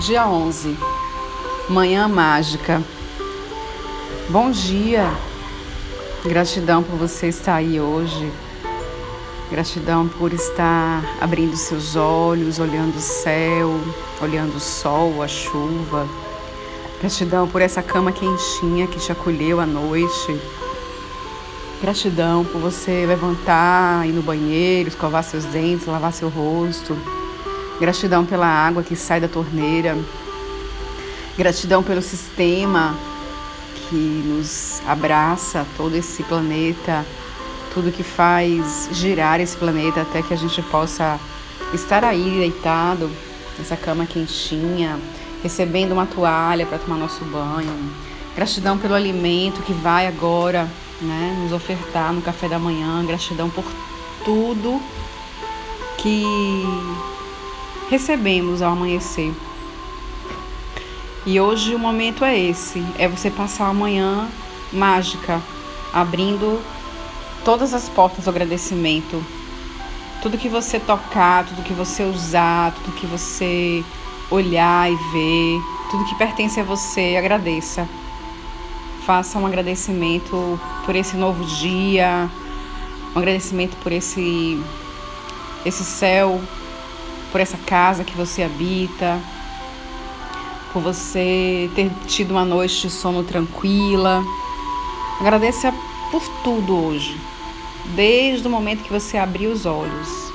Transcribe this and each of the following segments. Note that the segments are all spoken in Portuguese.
Dia 11, Manhã Mágica. Bom dia, gratidão por você estar aí hoje, gratidão por estar abrindo seus olhos, olhando o céu, olhando o sol, a chuva, gratidão por essa cama quentinha que te acolheu à noite, gratidão por você levantar, ir no banheiro, escovar seus dentes, lavar seu rosto. Gratidão pela água que sai da torneira. Gratidão pelo sistema que nos abraça, todo esse planeta, tudo que faz girar esse planeta até que a gente possa estar aí deitado nessa cama quentinha, recebendo uma toalha para tomar nosso banho. Gratidão pelo alimento que vai agora né, nos ofertar no café da manhã. Gratidão por tudo que recebemos ao amanhecer. E hoje o momento é esse: é você passar a manhã mágica, abrindo todas as portas do agradecimento. Tudo que você tocar, tudo que você usar, tudo que você olhar e ver, tudo que pertence a você, agradeça. Faça um agradecimento por esse novo dia, um agradecimento por esse esse céu por essa casa que você habita, por você ter tido uma noite de sono tranquila. Agradeça por tudo hoje, desde o momento que você abrir os olhos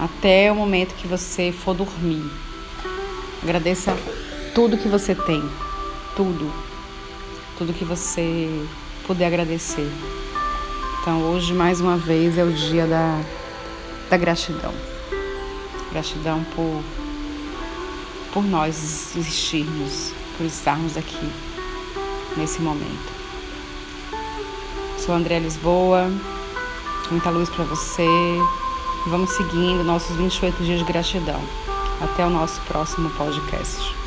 até o momento que você for dormir. Agradeça tudo que você tem, tudo, tudo que você puder agradecer. Então hoje mais uma vez é o dia da, da gratidão. Gratidão por, por nós existirmos, por estarmos aqui nesse momento. Sou André Lisboa, muita luz para você. Vamos seguindo nossos 28 dias de gratidão. Até o nosso próximo podcast.